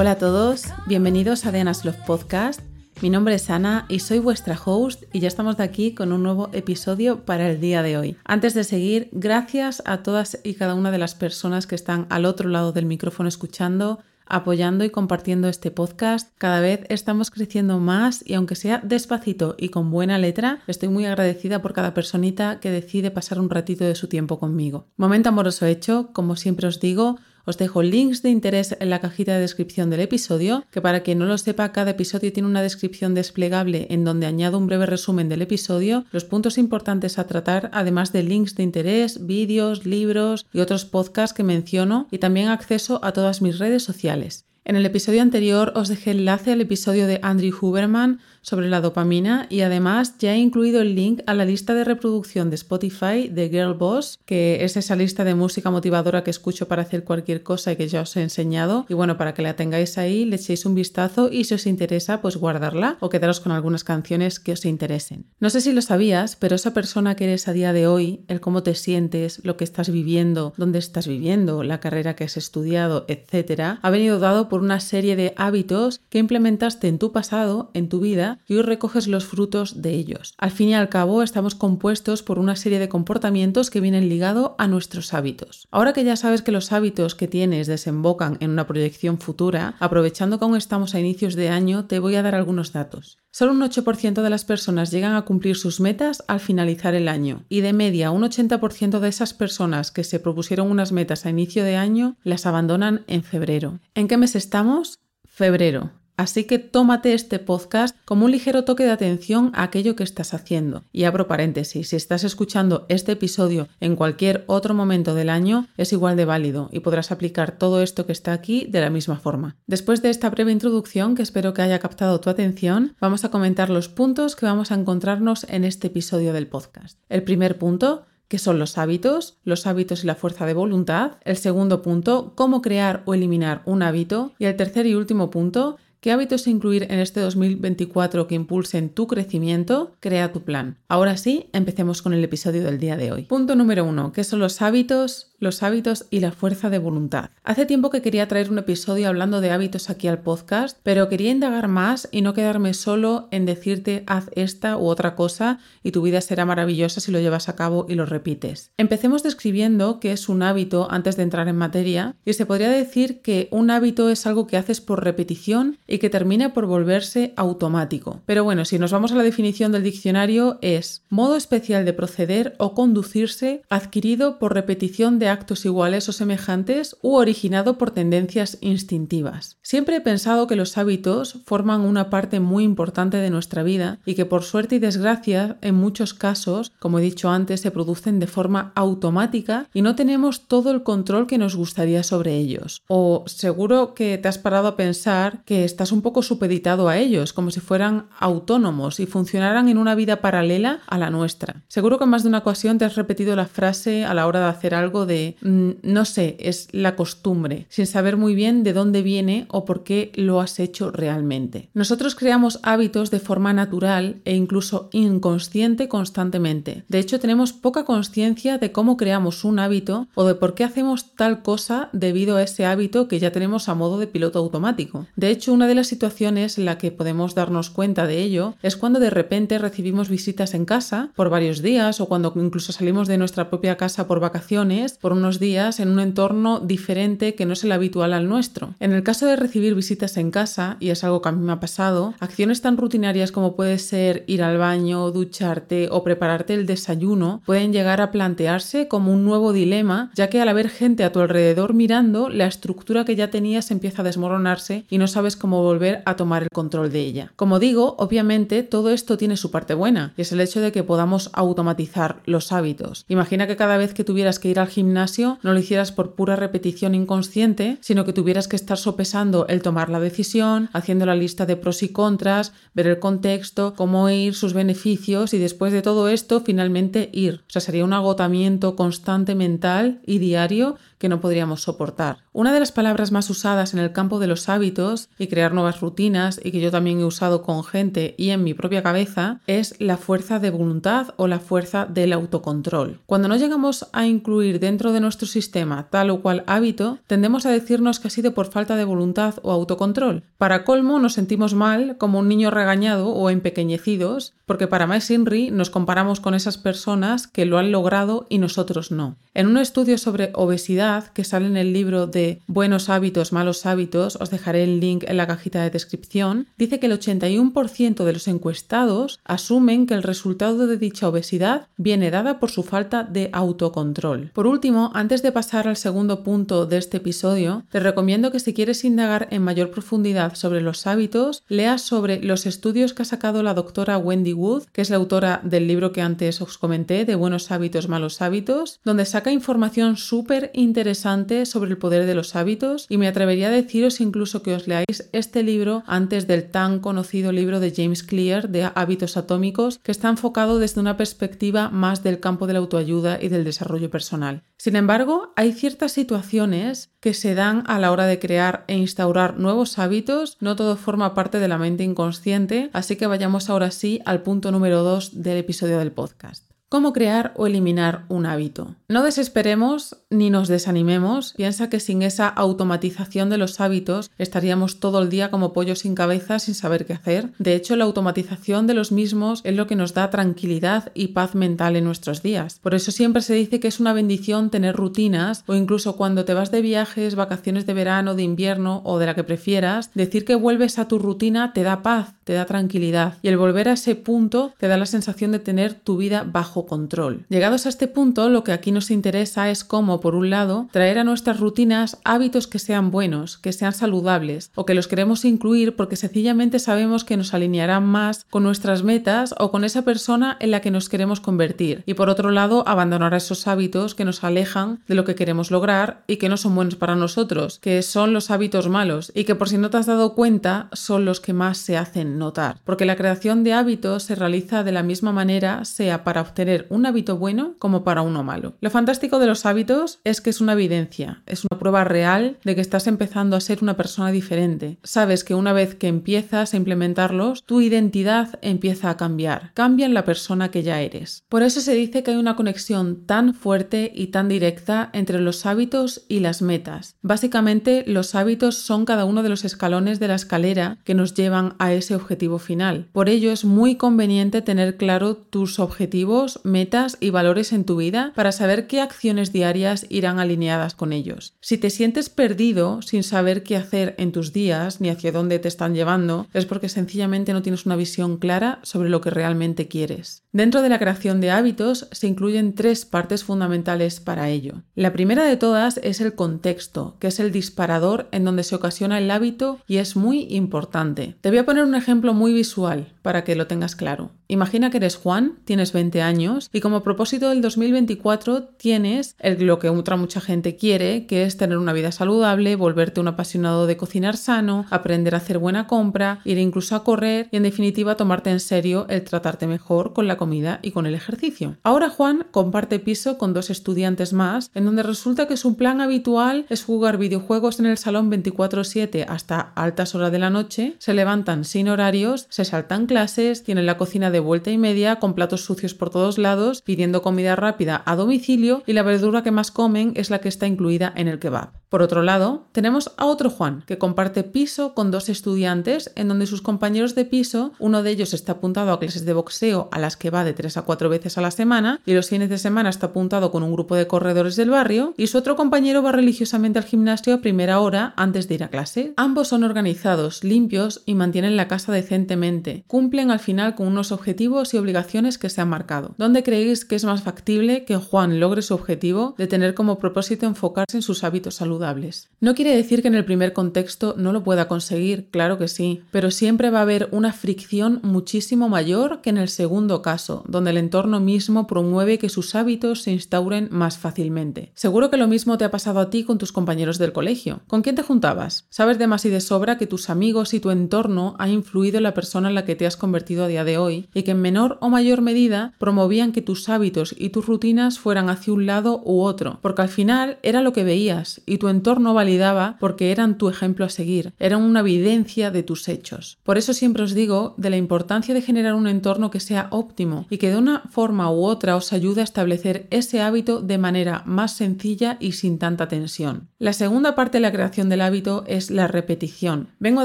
Hola a todos, bienvenidos a Diana's Love Podcast. Mi nombre es Ana y soy vuestra host y ya estamos de aquí con un nuevo episodio para el día de hoy. Antes de seguir, gracias a todas y cada una de las personas que están al otro lado del micrófono escuchando apoyando y compartiendo este podcast. Cada vez estamos creciendo más y aunque sea despacito y con buena letra, estoy muy agradecida por cada personita que decide pasar un ratito de su tiempo conmigo. Momento amoroso hecho, como siempre os digo, os dejo links de interés en la cajita de descripción del episodio, que para quien no lo sepa, cada episodio tiene una descripción desplegable en donde añado un breve resumen del episodio, los puntos importantes a tratar, además de links de interés, vídeos, libros y otros podcasts que menciono, y también acceso a todas mis redes sociales. En el episodio anterior os dejé enlace al episodio de Andrew Huberman sobre la dopamina y además ya he incluido el link a la lista de reproducción de Spotify de Girl Boss, que es esa lista de música motivadora que escucho para hacer cualquier cosa y que ya os he enseñado. Y bueno, para que la tengáis ahí, le echéis un vistazo y si os interesa, pues guardarla o quedaros con algunas canciones que os interesen. No sé si lo sabías, pero esa persona que eres a día de hoy, el cómo te sientes, lo que estás viviendo, dónde estás viviendo, la carrera que has estudiado, etcétera, ha venido dado por una serie de hábitos que implementaste en tu pasado, en tu vida, y hoy recoges los frutos de ellos. Al fin y al cabo, estamos compuestos por una serie de comportamientos que vienen ligados a nuestros hábitos. Ahora que ya sabes que los hábitos que tienes desembocan en una proyección futura, aprovechando que aún estamos a inicios de año, te voy a dar algunos datos. Solo un 8% de las personas llegan a cumplir sus metas al finalizar el año y de media un 80% de esas personas que se propusieron unas metas a inicio de año las abandonan en febrero. ¿En qué mes estamos? Febrero. Así que tómate este podcast como un ligero toque de atención a aquello que estás haciendo. Y abro paréntesis, si estás escuchando este episodio en cualquier otro momento del año, es igual de válido y podrás aplicar todo esto que está aquí de la misma forma. Después de esta breve introducción, que espero que haya captado tu atención, vamos a comentar los puntos que vamos a encontrarnos en este episodio del podcast. El primer punto que son los hábitos, los hábitos y la fuerza de voluntad. El segundo punto, cómo crear o eliminar un hábito. Y el tercer y último punto, ¿Qué hábitos incluir en este 2024 que impulsen tu crecimiento? Crea tu plan. Ahora sí, empecemos con el episodio del día de hoy. Punto número uno, ¿qué son los hábitos? Los hábitos y la fuerza de voluntad. Hace tiempo que quería traer un episodio hablando de hábitos aquí al podcast, pero quería indagar más y no quedarme solo en decirte haz esta u otra cosa y tu vida será maravillosa si lo llevas a cabo y lo repites. Empecemos describiendo qué es un hábito antes de entrar en materia y se podría decir que un hábito es algo que haces por repetición y que termina por volverse automático. Pero bueno, si nos vamos a la definición del diccionario es modo especial de proceder o conducirse adquirido por repetición de actos iguales o semejantes u originado por tendencias instintivas. Siempre he pensado que los hábitos forman una parte muy importante de nuestra vida y que por suerte y desgracia en muchos casos, como he dicho antes, se producen de forma automática y no tenemos todo el control que nos gustaría sobre ellos. O seguro que te has parado a pensar que estás un poco supeditado a ellos, como si fueran autónomos y funcionaran en una vida paralela a la nuestra. Seguro que en más de una ocasión te has repetido la frase a la hora de hacer algo de Mm, no sé, es la costumbre, sin saber muy bien de dónde viene o por qué lo has hecho realmente. Nosotros creamos hábitos de forma natural e incluso inconsciente constantemente. De hecho, tenemos poca conciencia de cómo creamos un hábito o de por qué hacemos tal cosa debido a ese hábito que ya tenemos a modo de piloto automático. De hecho, una de las situaciones en la que podemos darnos cuenta de ello es cuando de repente recibimos visitas en casa por varios días o cuando incluso salimos de nuestra propia casa por vacaciones unos días en un entorno diferente que no es el habitual al nuestro. En el caso de recibir visitas en casa, y es algo que a mí me ha pasado, acciones tan rutinarias como puede ser ir al baño, ducharte o prepararte el desayuno pueden llegar a plantearse como un nuevo dilema, ya que al haber gente a tu alrededor mirando, la estructura que ya tenías empieza a desmoronarse y no sabes cómo volver a tomar el control de ella. Como digo, obviamente todo esto tiene su parte buena, y es el hecho de que podamos automatizar los hábitos. Imagina que cada vez que tuvieras que ir al gimnasio no lo hicieras por pura repetición inconsciente, sino que tuvieras que estar sopesando el tomar la decisión, haciendo la lista de pros y contras, ver el contexto, cómo ir, sus beneficios y después de todo esto finalmente ir. O sea, sería un agotamiento constante mental y diario que no podríamos soportar. Una de las palabras más usadas en el campo de los hábitos y crear nuevas rutinas y que yo también he usado con gente y en mi propia cabeza es la fuerza de voluntad o la fuerza del autocontrol. Cuando no llegamos a incluir dentro de nuestro sistema tal o cual hábito, tendemos a decirnos que ha sido por falta de voluntad o autocontrol. Para colmo, nos sentimos mal, como un niño regañado o empequeñecidos, porque para Mike Inri nos comparamos con esas personas que lo han logrado y nosotros no. En un estudio sobre obesidad que sale en el libro de Buenos hábitos, malos hábitos, os dejaré el link en la cajita de descripción, dice que el 81% de los encuestados asumen que el resultado de dicha obesidad viene dada por su falta de autocontrol. Por último, antes de pasar al segundo punto de este episodio, te recomiendo que si quieres indagar en mayor profundidad sobre los hábitos, leas sobre los estudios que ha sacado la doctora Wendy Que es la autora del libro que antes os comenté, de Buenos hábitos, malos hábitos, donde saca información súper interesante sobre el poder de los hábitos y me atrevería a deciros incluso que os leáis este libro antes del tan conocido libro de James Clear de hábitos atómicos, que está enfocado desde una perspectiva más del campo de la autoayuda y del desarrollo personal. Sin embargo, hay ciertas situaciones que se dan a la hora de crear e instaurar nuevos hábitos, no todo forma parte de la mente inconsciente, así que vayamos ahora sí al punto número 2 del episodio del podcast. ¿Cómo crear o eliminar un hábito? No desesperemos ni nos desanimemos. Piensa que sin esa automatización de los hábitos estaríamos todo el día como pollo sin cabeza sin saber qué hacer. De hecho, la automatización de los mismos es lo que nos da tranquilidad y paz mental en nuestros días. Por eso siempre se dice que es una bendición tener rutinas o incluso cuando te vas de viajes, vacaciones de verano, de invierno o de la que prefieras, decir que vuelves a tu rutina te da paz, te da tranquilidad y el volver a ese punto te da la sensación de tener tu vida bajo control. Llegados a este punto, lo que aquí nos interesa es cómo, por un lado, traer a nuestras rutinas hábitos que sean buenos, que sean saludables o que los queremos incluir porque sencillamente sabemos que nos alinearán más con nuestras metas o con esa persona en la que nos queremos convertir. Y por otro lado, abandonar esos hábitos que nos alejan de lo que queremos lograr y que no son buenos para nosotros, que son los hábitos malos y que por si no te has dado cuenta son los que más se hacen notar. Porque la creación de hábitos se realiza de la misma manera, sea para obtener un hábito bueno como para uno malo. Lo fantástico de los hábitos es que es una evidencia, es una prueba real de que estás empezando a ser una persona diferente. Sabes que una vez que empiezas a implementarlos, tu identidad empieza a cambiar, cambia en la persona que ya eres. Por eso se dice que hay una conexión tan fuerte y tan directa entre los hábitos y las metas. Básicamente, los hábitos son cada uno de los escalones de la escalera que nos llevan a ese objetivo final. Por ello es muy conveniente tener claro tus objetivos metas y valores en tu vida para saber qué acciones diarias irán alineadas con ellos. Si te sientes perdido sin saber qué hacer en tus días ni hacia dónde te están llevando, es porque sencillamente no tienes una visión clara sobre lo que realmente quieres. Dentro de la creación de hábitos se incluyen tres partes fundamentales para ello. La primera de todas es el contexto, que es el disparador en donde se ocasiona el hábito y es muy importante. Te voy a poner un ejemplo muy visual para que lo tengas claro. Imagina que eres Juan, tienes 20 años y como propósito del 2024 tienes el, lo que otra mucha gente quiere, que es tener una vida saludable, volverte un apasionado de cocinar sano, aprender a hacer buena compra, ir incluso a correr y en definitiva tomarte en serio el tratarte mejor con la comida y con el ejercicio. Ahora Juan comparte piso con dos estudiantes más, en donde resulta que su plan habitual es jugar videojuegos en el salón 24/7 hasta altas horas de la noche, se levantan sin horarios, se saltan clases, tienen la cocina de vuelta y media con platos sucios por todos lados, pidiendo comida rápida a domicilio y la verdura que más comen es la que está incluida en el kebab. Por otro lado, tenemos a otro Juan, que comparte piso con dos estudiantes, en donde sus compañeros de piso, uno de ellos está apuntado a clases de boxeo a las va de 3 a 4 veces a la semana, y los fines de semana está apuntado con un grupo de corredores del barrio, y su otro compañero va religiosamente al gimnasio a primera hora antes de ir a clase. Ambos son organizados, limpios y mantienen la casa decentemente. Cumplen al final con unos objetivos y obligaciones que se han marcado. ¿Dónde creéis que es más factible que Juan logre su objetivo de tener como propósito enfocarse en sus hábitos saludables? No quiere decir que en el primer contexto no lo pueda conseguir, claro que sí, pero siempre va a haber una fricción muchísimo mayor que en el segundo caso, donde el entorno mismo promueve que sus hábitos se instauren más fácilmente. Seguro que lo mismo te ha pasado a ti con tus compañeros del colegio. ¿Con quién te juntabas? Sabes de más y de sobra que tus amigos y tu entorno ha influido en la persona en la que te has convertido a día de hoy y que en menor o mayor medida promovían que tus hábitos y tus rutinas fueran hacia un lado u otro, porque al final era lo que veías y tu entorno validaba porque eran tu ejemplo a seguir, eran una evidencia de tus hechos. Por eso siempre os digo de la importancia de generar un entorno que sea óptimo y que de una forma u otra os ayude a establecer ese hábito de manera más sencilla y sin tanta tensión. La segunda parte de la creación del hábito es la repetición. Vengo a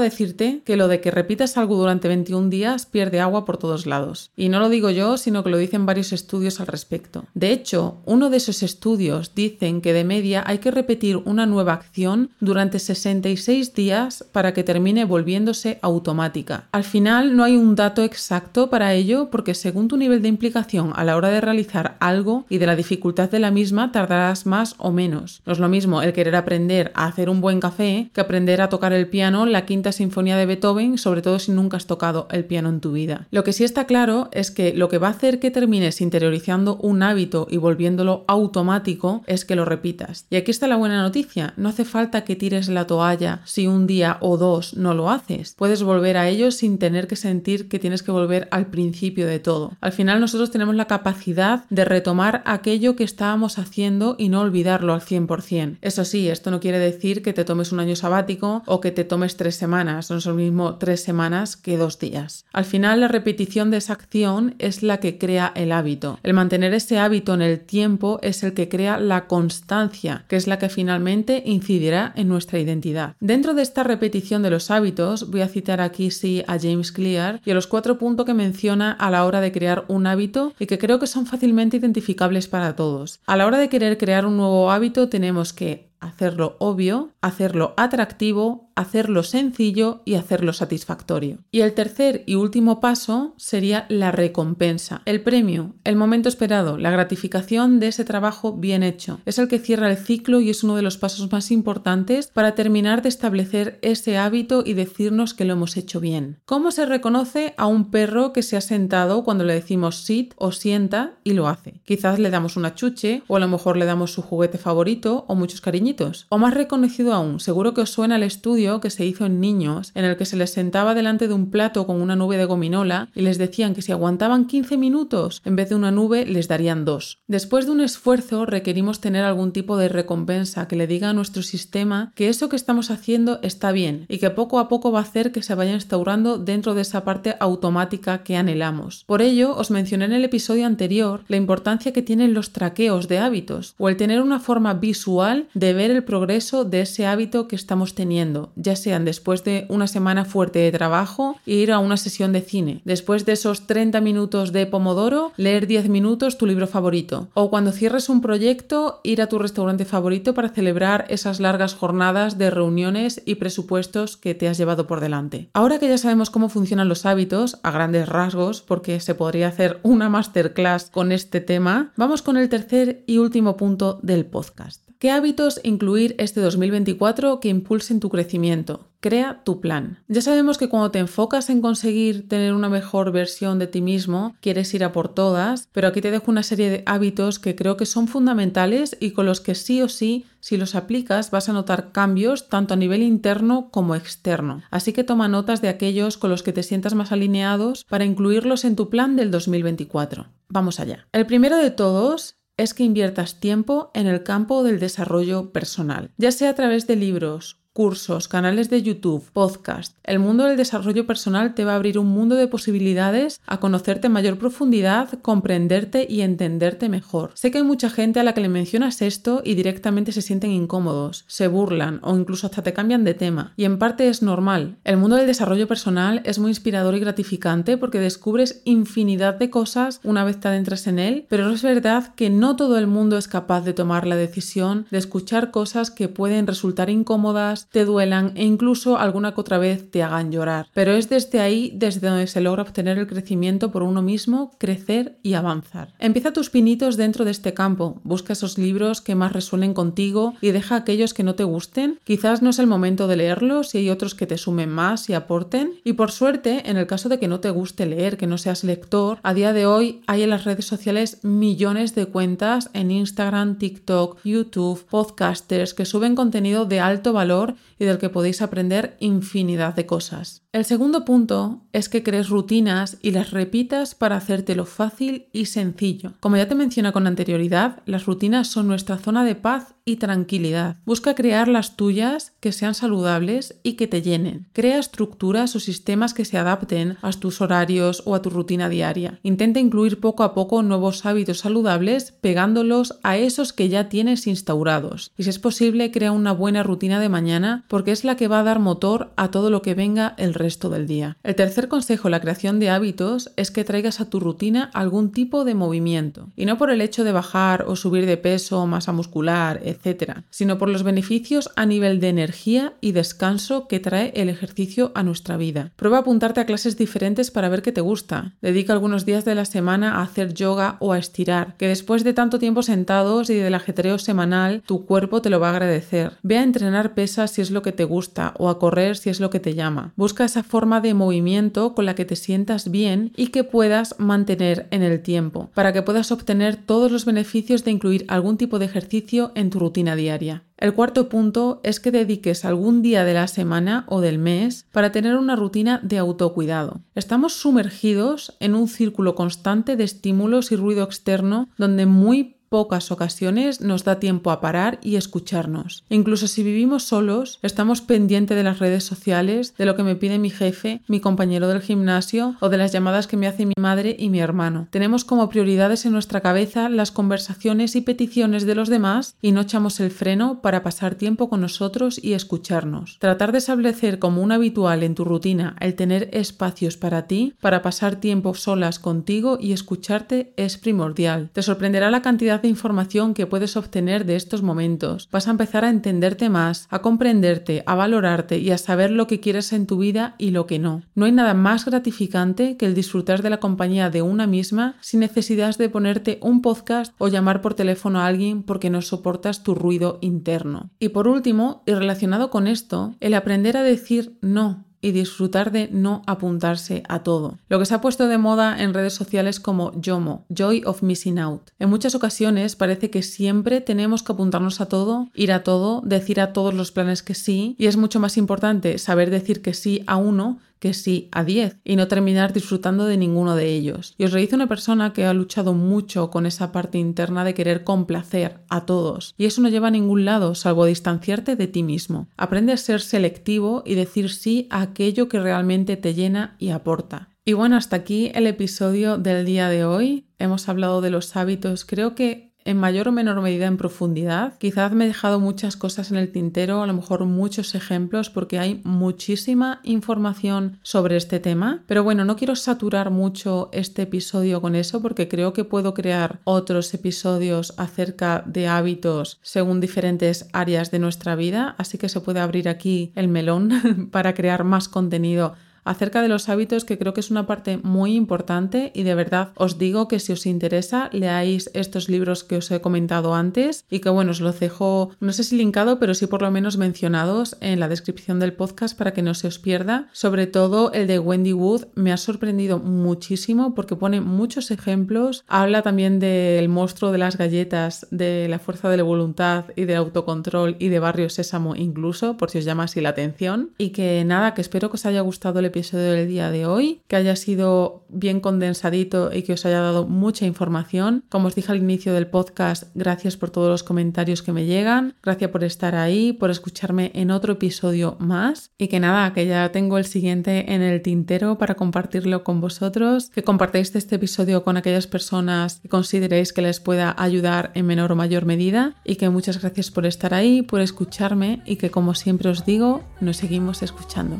decirte que lo de que repitas algo durante 21 días pierde agua por todos lados. Y no lo digo yo, sino que lo dicen varios estudios al respecto. De hecho, uno de esos estudios dicen que de media hay que repetir una nueva acción durante 66 días para que termine volviéndose automática. Al final no hay un dato exacto para ello porque según tu nivel de implicación a la hora de realizar algo y de la dificultad de la misma tardarás más o menos. No es lo mismo el querer aprender a hacer un buen café que aprender a tocar el piano la quinta sinfonía de Beethoven, sobre todo si nunca has tocado el piano en tu vida. Lo que sí está claro es que lo que va a hacer que termines interiorizando un hábito y volviéndolo automático es que lo repitas. Y aquí está la buena noticia, no hace falta que tires la toalla si un día o dos no lo haces. Puedes volver a ello sin tener que sentir que tienes que volver al principio de todo. Al final nosotros tenemos la capacidad de retomar aquello que estábamos haciendo y no olvidarlo al 100%. Eso sí, esto no quiere decir que te tomes un año sabático o que te tomes tres semanas, no es lo mismo tres semanas que dos días. Al final la repetición de esa acción es la que crea el hábito. El mantener ese hábito en el tiempo es el que crea la constancia, que es la que finalmente incidirá en nuestra identidad. Dentro de esta repetición de los hábitos, voy a citar aquí sí a James Clear y a los cuatro puntos que menciona a la hora de crear un hábito y que creo que son fácilmente identificables para todos. A la hora de querer crear un nuevo hábito tenemos que hacerlo obvio, hacerlo atractivo, hacerlo sencillo y hacerlo satisfactorio. Y el tercer y último paso sería la recompensa, el premio, el momento esperado, la gratificación de ese trabajo bien hecho. Es el que cierra el ciclo y es uno de los pasos más importantes para terminar de establecer ese hábito y decirnos que lo hemos hecho bien. ¿Cómo se reconoce a un perro que se ha sentado cuando le decimos sit o sienta y lo hace? Quizás le damos una chuche o a lo mejor le damos su juguete favorito o muchos cariñitos. O más reconocido aún, seguro que os suena el estudio que se hizo en niños, en el que se les sentaba delante de un plato con una nube de gominola y les decían que si aguantaban 15 minutos, en vez de una nube les darían dos. Después de un esfuerzo requerimos tener algún tipo de recompensa que le diga a nuestro sistema que eso que estamos haciendo está bien y que poco a poco va a hacer que se vaya instaurando dentro de esa parte automática que anhelamos. Por ello, os mencioné en el episodio anterior la importancia que tienen los traqueos de hábitos o el tener una forma visual de ver el progreso de ese hábito que estamos teniendo, ya sean después de una semana fuerte de trabajo, ir a una sesión de cine, después de esos 30 minutos de Pomodoro, leer 10 minutos tu libro favorito, o cuando cierres un proyecto, ir a tu restaurante favorito para celebrar esas largas jornadas de reuniones y presupuestos que te has llevado por delante. Ahora que ya sabemos cómo funcionan los hábitos, a grandes rasgos, porque se podría hacer una masterclass con este tema, vamos con el tercer y último punto del podcast. ¿Qué hábitos incluir este 2024 que impulsen tu crecimiento? Crea tu plan. Ya sabemos que cuando te enfocas en conseguir tener una mejor versión de ti mismo, quieres ir a por todas, pero aquí te dejo una serie de hábitos que creo que son fundamentales y con los que sí o sí, si los aplicas, vas a notar cambios tanto a nivel interno como externo. Así que toma notas de aquellos con los que te sientas más alineados para incluirlos en tu plan del 2024. Vamos allá. El primero de todos es que inviertas tiempo en el campo del desarrollo personal, ya sea a través de libros, cursos, canales de YouTube, podcast. El mundo del desarrollo personal te va a abrir un mundo de posibilidades a conocerte en mayor profundidad, comprenderte y entenderte mejor. Sé que hay mucha gente a la que le mencionas esto y directamente se sienten incómodos, se burlan o incluso hasta te cambian de tema. Y en parte es normal. El mundo del desarrollo personal es muy inspirador y gratificante porque descubres infinidad de cosas una vez te adentras en él, pero es verdad que no todo el mundo es capaz de tomar la decisión de escuchar cosas que pueden resultar incómodas, te duelan e incluso alguna que otra vez te hagan llorar. Pero es desde ahí desde donde se logra obtener el crecimiento por uno mismo, crecer y avanzar. Empieza tus pinitos dentro de este campo, busca esos libros que más resuenen contigo y deja aquellos que no te gusten. Quizás no es el momento de leerlos y hay otros que te sumen más y aporten. Y por suerte, en el caso de que no te guste leer, que no seas lector, a día de hoy hay en las redes sociales millones de cuentas en Instagram, TikTok, YouTube, podcasters que suben contenido de alto valor y del que podéis aprender infinidad de cosas. El segundo punto es que crees rutinas y las repitas para hacértelo fácil y sencillo. Como ya te mencioné con anterioridad, las rutinas son nuestra zona de paz y tranquilidad. Busca crear las tuyas que sean saludables y que te llenen. Crea estructuras o sistemas que se adapten a tus horarios o a tu rutina diaria. Intenta incluir poco a poco nuevos hábitos saludables pegándolos a esos que ya tienes instaurados. Y si es posible, crea una buena rutina de mañana porque es la que va a dar motor a todo lo que venga el resto del día. El tercer consejo, la creación de hábitos, es que traigas a tu rutina algún tipo de movimiento. Y no por el hecho de bajar o subir de peso, masa muscular, etc sino por los beneficios a nivel de energía y descanso que trae el ejercicio a nuestra vida. Prueba apuntarte a clases diferentes para ver qué te gusta. Dedica algunos días de la semana a hacer yoga o a estirar, que después de tanto tiempo sentados y del ajetreo semanal, tu cuerpo te lo va a agradecer. Ve a entrenar pesas si es lo que te gusta o a correr si es lo que te llama. Busca esa forma de movimiento con la que te sientas bien y que puedas mantener en el tiempo, para que puedas obtener todos los beneficios de incluir algún tipo de ejercicio en tu rutina diaria. El cuarto punto es que dediques algún día de la semana o del mes para tener una rutina de autocuidado. Estamos sumergidos en un círculo constante de estímulos y ruido externo donde muy pocas ocasiones nos da tiempo a parar y escucharnos. Incluso si vivimos solos, estamos pendientes de las redes sociales, de lo que me pide mi jefe, mi compañero del gimnasio o de las llamadas que me hace mi madre y mi hermano. Tenemos como prioridades en nuestra cabeza las conversaciones y peticiones de los demás y no echamos el freno para pasar tiempo con nosotros y escucharnos. Tratar de establecer como un habitual en tu rutina el tener espacios para ti, para pasar tiempo solas contigo y escucharte es primordial. Te sorprenderá la de información que puedes obtener de estos momentos. Vas a empezar a entenderte más, a comprenderte, a valorarte y a saber lo que quieres en tu vida y lo que no. No hay nada más gratificante que el disfrutar de la compañía de una misma sin necesidad de ponerte un podcast o llamar por teléfono a alguien porque no soportas tu ruido interno. Y por último, y relacionado con esto, el aprender a decir no y disfrutar de no apuntarse a todo. Lo que se ha puesto de moda en redes sociales como YOMO, Joy of Missing Out. En muchas ocasiones parece que siempre tenemos que apuntarnos a todo, ir a todo, decir a todos los planes que sí, y es mucho más importante saber decir que sí a uno que sí a 10 y no terminar disfrutando de ninguno de ellos. Y os lo dice una persona que ha luchado mucho con esa parte interna de querer complacer a todos. Y eso no lleva a ningún lado salvo distanciarte de ti mismo. Aprende a ser selectivo y decir sí a aquello que realmente te llena y aporta. Y bueno, hasta aquí el episodio del día de hoy. Hemos hablado de los hábitos. Creo que en mayor o menor medida en profundidad. Quizás me he dejado muchas cosas en el tintero, a lo mejor muchos ejemplos, porque hay muchísima información sobre este tema. Pero bueno, no quiero saturar mucho este episodio con eso, porque creo que puedo crear otros episodios acerca de hábitos según diferentes áreas de nuestra vida, así que se puede abrir aquí el melón para crear más contenido acerca de los hábitos que creo que es una parte muy importante y de verdad os digo que si os interesa leáis estos libros que os he comentado antes y que bueno, os los dejo, no sé si linkado, pero sí por lo menos mencionados en la descripción del podcast para que no se os pierda. Sobre todo el de Wendy Wood me ha sorprendido muchísimo porque pone muchos ejemplos, habla también del monstruo de las galletas, de la fuerza de la voluntad y del autocontrol y de Barrio Sésamo incluso, por si os llama así la atención. Y que nada, que espero que os haya gustado el episodio del día de hoy, que haya sido bien condensadito y que os haya dado mucha información. Como os dije al inicio del podcast, gracias por todos los comentarios que me llegan, gracias por estar ahí, por escucharme en otro episodio más y que nada, que ya tengo el siguiente en el tintero para compartirlo con vosotros, que compartáis este episodio con aquellas personas que consideréis que les pueda ayudar en menor o mayor medida y que muchas gracias por estar ahí, por escucharme y que como siempre os digo, nos seguimos escuchando.